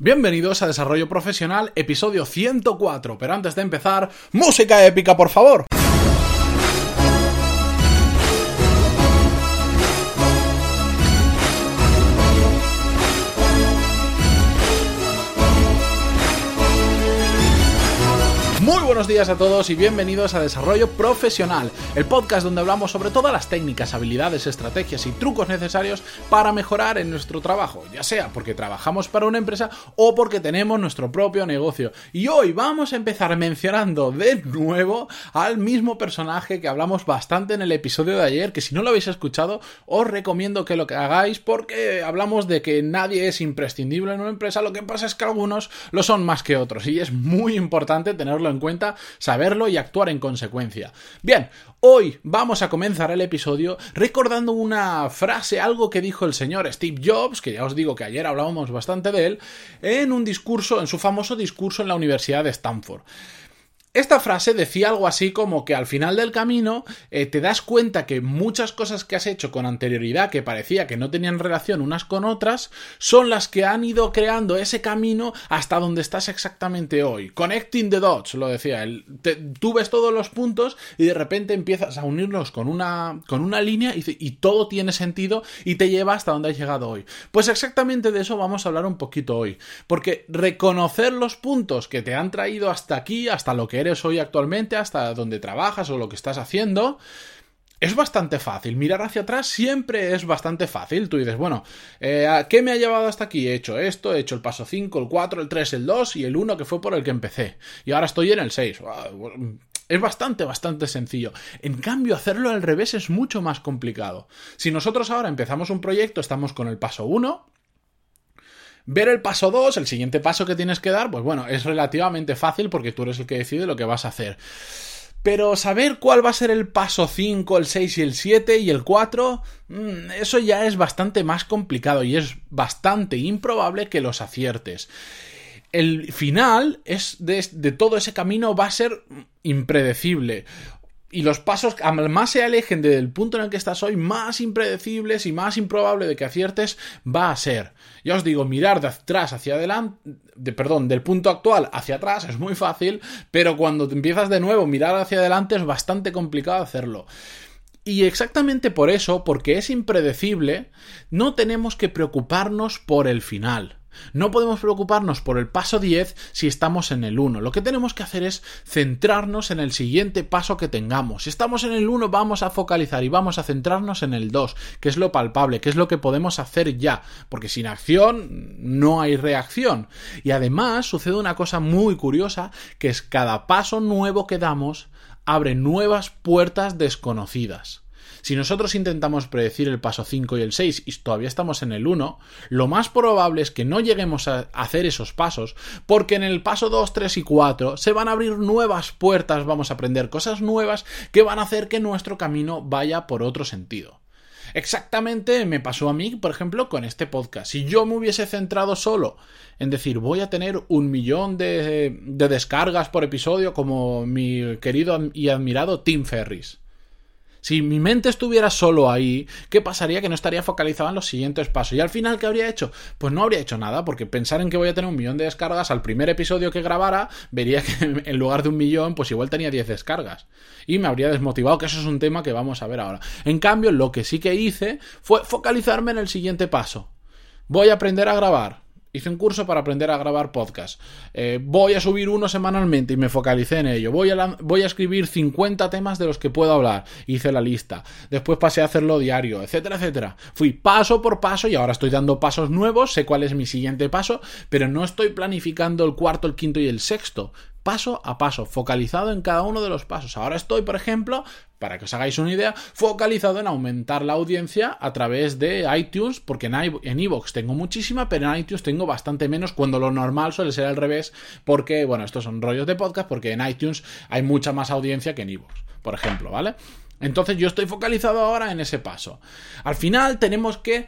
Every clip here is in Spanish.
Bienvenidos a Desarrollo Profesional, episodio 104. Pero antes de empezar, música épica, por favor. Buenos días a todos y bienvenidos a Desarrollo Profesional, el podcast donde hablamos sobre todas las técnicas, habilidades, estrategias y trucos necesarios para mejorar en nuestro trabajo, ya sea porque trabajamos para una empresa o porque tenemos nuestro propio negocio. Y hoy vamos a empezar mencionando de nuevo al mismo personaje que hablamos bastante en el episodio de ayer, que si no lo habéis escuchado, os recomiendo que lo hagáis porque hablamos de que nadie es imprescindible en una empresa, lo que pasa es que algunos lo son más que otros y es muy importante tenerlo en cuenta, saberlo y actuar en consecuencia. Bien, hoy vamos a comenzar el episodio recordando una frase, algo que dijo el señor Steve Jobs, que ya os digo que ayer hablábamos bastante de él, en un discurso, en su famoso discurso en la Universidad de Stanford. Esta frase decía algo así como que al final del camino eh, te das cuenta que muchas cosas que has hecho con anterioridad que parecía que no tenían relación unas con otras son las que han ido creando ese camino hasta donde estás exactamente hoy. Connecting the dots, lo decía tú ves todos los puntos y de repente empiezas a unirlos con una, con una línea y, y todo tiene sentido y te lleva hasta donde has llegado hoy. Pues exactamente de eso vamos a hablar un poquito hoy. Porque reconocer los puntos que te han traído hasta aquí, hasta lo que eres hoy actualmente, hasta donde trabajas o lo que estás haciendo, es bastante fácil. Mirar hacia atrás siempre es bastante fácil. Tú dices, bueno, eh, ¿qué me ha llevado hasta aquí? He hecho esto, he hecho el paso 5, el 4, el 3, el 2 y el 1 que fue por el que empecé. Y ahora estoy en el 6. Ah, es bastante, bastante sencillo. En cambio, hacerlo al revés es mucho más complicado. Si nosotros ahora empezamos un proyecto, estamos con el paso 1, Ver el paso 2, el siguiente paso que tienes que dar, pues bueno, es relativamente fácil porque tú eres el que decide lo que vas a hacer. Pero saber cuál va a ser el paso 5, el 6 y el 7 y el 4, mm, eso ya es bastante más complicado y es bastante improbable que los aciertes. El final es de, de todo ese camino va a ser impredecible y los pasos, más se alejen del punto en el que estás hoy, más impredecibles y más improbable de que aciertes va a ser. Ya os digo, mirar de atrás hacia adelante, de, perdón, del punto actual hacia atrás es muy fácil, pero cuando te empiezas de nuevo mirar hacia adelante es bastante complicado hacerlo. Y exactamente por eso, porque es impredecible, no tenemos que preocuparnos por el final. No podemos preocuparnos por el paso 10 si estamos en el 1. Lo que tenemos que hacer es centrarnos en el siguiente paso que tengamos. Si estamos en el 1 vamos a focalizar y vamos a centrarnos en el 2, que es lo palpable, que es lo que podemos hacer ya, porque sin acción no hay reacción. Y además sucede una cosa muy curiosa, que es cada paso nuevo que damos abre nuevas puertas desconocidas. Si nosotros intentamos predecir el paso 5 y el 6 y todavía estamos en el 1, lo más probable es que no lleguemos a hacer esos pasos, porque en el paso 2, 3 y 4 se van a abrir nuevas puertas, vamos a aprender cosas nuevas que van a hacer que nuestro camino vaya por otro sentido. Exactamente me pasó a mí, por ejemplo, con este podcast. Si yo me hubiese centrado solo en decir voy a tener un millón de, de descargas por episodio como mi querido y admirado Tim Ferris si mi mente estuviera solo ahí, ¿qué pasaría? Que no estaría focalizado en los siguientes pasos. Y al final, ¿qué habría hecho? Pues no habría hecho nada, porque pensar en que voy a tener un millón de descargas al primer episodio que grabara, vería que en lugar de un millón, pues igual tenía 10 descargas. Y me habría desmotivado, que eso es un tema que vamos a ver ahora. En cambio, lo que sí que hice fue focalizarme en el siguiente paso. Voy a aprender a grabar Hice un curso para aprender a grabar podcast. Eh, voy a subir uno semanalmente y me focalicé en ello. Voy a, voy a escribir 50 temas de los que puedo hablar. Hice la lista. Después pasé a hacerlo diario, etcétera, etcétera. Fui paso por paso y ahora estoy dando pasos nuevos. Sé cuál es mi siguiente paso, pero no estoy planificando el cuarto, el quinto y el sexto paso a paso, focalizado en cada uno de los pasos. Ahora estoy, por ejemplo, para que os hagáis una idea, focalizado en aumentar la audiencia a través de iTunes, porque en iVoox tengo muchísima, pero en iTunes tengo bastante menos, cuando lo normal suele ser al revés, porque, bueno, estos son rollos de podcast, porque en iTunes hay mucha más audiencia que en iVoox, por ejemplo, ¿vale? Entonces yo estoy focalizado ahora en ese paso. Al final tenemos que...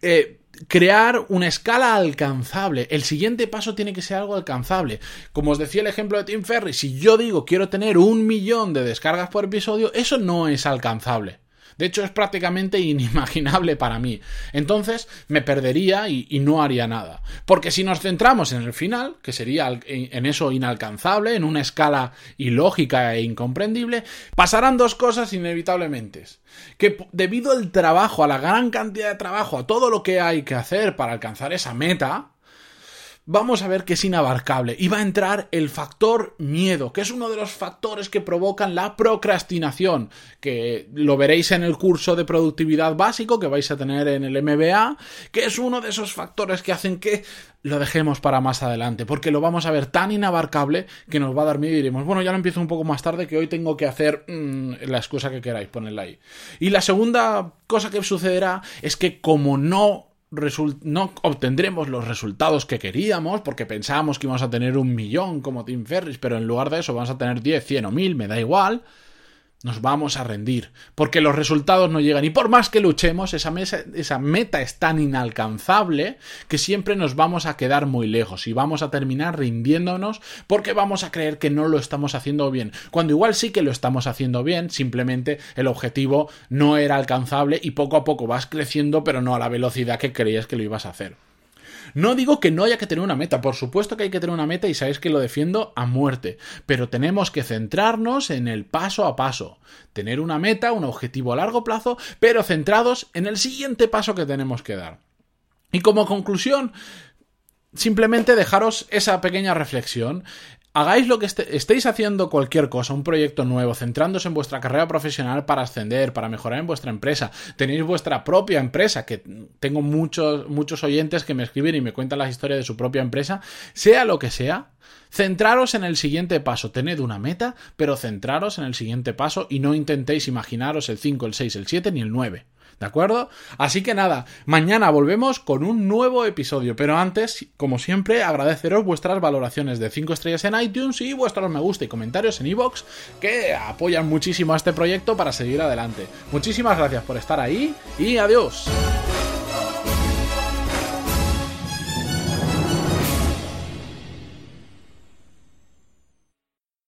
Eh, crear una escala alcanzable. El siguiente paso tiene que ser algo alcanzable. Como os decía el ejemplo de Tim Ferry, si yo digo quiero tener un millón de descargas por episodio, eso no es alcanzable. De hecho, es prácticamente inimaginable para mí. Entonces, me perdería y, no haría nada. Porque si nos centramos en el final, que sería en eso inalcanzable, en una escala ilógica e incomprendible, pasarán dos cosas inevitablemente. Que debido al trabajo, a la gran cantidad de trabajo, a todo lo que hay que hacer para alcanzar esa meta, vamos a ver que es inabarcable y va a entrar el factor miedo, que es uno de los factores que provocan la procrastinación, que lo veréis en el curso de productividad básico que vais a tener en el MBA, que es uno de esos factores que hacen que lo dejemos para más adelante, porque lo vamos a ver tan inabarcable que nos va a dar miedo y diremos, bueno, ya lo empiezo un poco más tarde, que hoy tengo que hacer mmm, la excusa que queráis, ponedla ahí. Y la segunda cosa que sucederá es que como no no obtendremos los resultados que queríamos porque pensábamos que íbamos a tener un millón como Tim Ferris, pero en lugar de eso vamos a tener 10, 100 o 1000, me da igual nos vamos a rendir, porque los resultados no llegan. Y por más que luchemos, esa, meta es tan inalcanzable que siempre nos vamos a quedar muy lejos y vamos a terminar rindiéndonos porque vamos a creer que no lo estamos haciendo bien. Cuando igual sí que lo estamos haciendo bien, simplemente el objetivo no era alcanzable y poco a poco vas creciendo, pero no a la velocidad que creías que lo ibas a hacer. No digo que no haya que tener una meta, por supuesto que hay que tener una meta y sabéis que lo defiendo a muerte, pero tenemos que centrarnos en el paso a paso, tener una meta, un objetivo a largo plazo, pero centrados en el siguiente paso que tenemos que dar. Y como conclusión, simplemente dejaros esa pequeña reflexión hagáis lo que estéis haciendo cualquier cosa, un proyecto nuevo, centrándose en vuestra carrera profesional para ascender, para mejorar en vuestra empresa, tenéis vuestra propia empresa, que tengo muchos, muchos oyentes que me escriben y me cuentan la historia de su propia empresa, sea lo que sea, centraros en el siguiente paso, tened una meta, pero centraros en el siguiente paso y no intentéis imaginaros el 5, el 6, el 7 ni el 9. ¿De acuerdo? Así que nada, mañana volvemos con un nuevo episodio, pero antes, como siempre, agradeceros vuestras valoraciones de 5 estrellas en iTunes y vuestros me gusta y comentarios en iVoox que apoyan muchísimo a este proyecto para seguir adelante. Muchísimas gracias por estar ahí y adiós.